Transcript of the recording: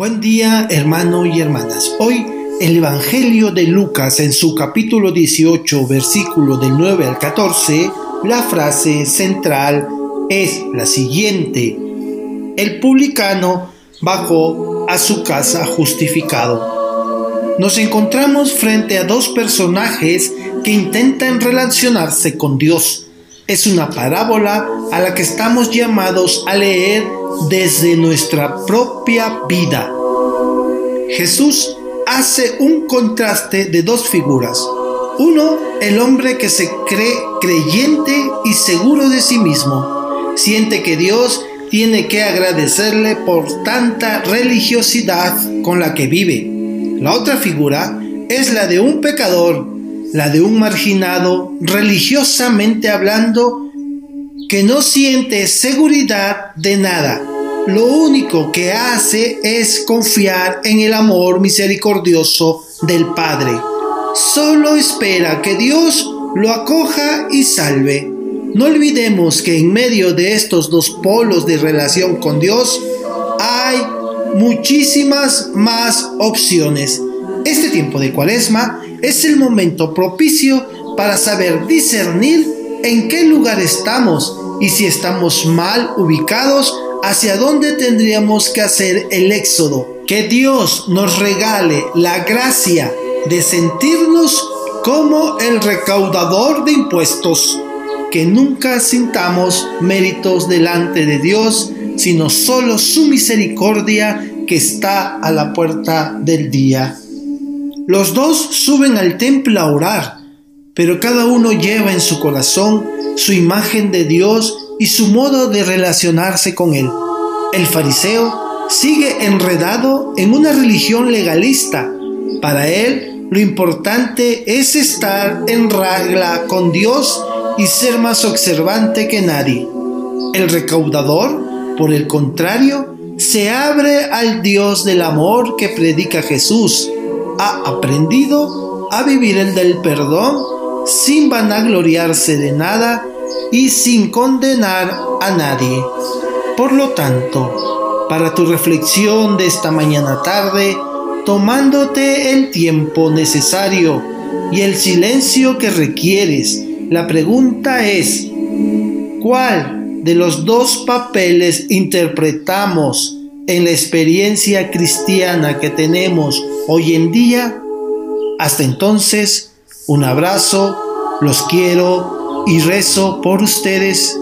Buen día, hermano y hermanas. Hoy el Evangelio de Lucas en su capítulo 18, versículo del 9 al 14, la frase central es la siguiente. El publicano bajó a su casa justificado. Nos encontramos frente a dos personajes que intentan relacionarse con Dios. Es una parábola a la que estamos llamados a leer desde nuestra propia vida. Jesús hace un contraste de dos figuras. Uno, el hombre que se cree creyente y seguro de sí mismo. Siente que Dios tiene que agradecerle por tanta religiosidad con la que vive. La otra figura es la de un pecador, la de un marginado, religiosamente hablando, que no siente seguridad de nada. Lo único que hace es confiar en el amor misericordioso del Padre. Solo espera que Dios lo acoja y salve. No olvidemos que en medio de estos dos polos de relación con Dios hay muchísimas más opciones. Este tiempo de cuaresma es el momento propicio para saber discernir en qué lugar estamos y si estamos mal ubicados, hacia dónde tendríamos que hacer el éxodo. Que Dios nos regale la gracia de sentirnos como el recaudador de impuestos, que nunca sintamos méritos delante de Dios, sino solo su misericordia que está a la puerta del día. Los dos suben al templo a orar, pero cada uno lleva en su corazón su imagen de Dios y su modo de relacionarse con Él. El fariseo sigue enredado en una religión legalista. Para él, lo importante es estar en regla con Dios y ser más observante que nadie. El recaudador, por el contrario, se abre al Dios del amor que predica Jesús. Ha aprendido a vivir el del perdón sin vanagloriarse de nada y sin condenar a nadie. Por lo tanto, para tu reflexión de esta mañana tarde, tomándote el tiempo necesario y el silencio que requieres, la pregunta es, ¿cuál de los dos papeles interpretamos en la experiencia cristiana que tenemos hoy en día? Hasta entonces, un abrazo, los quiero y rezo por ustedes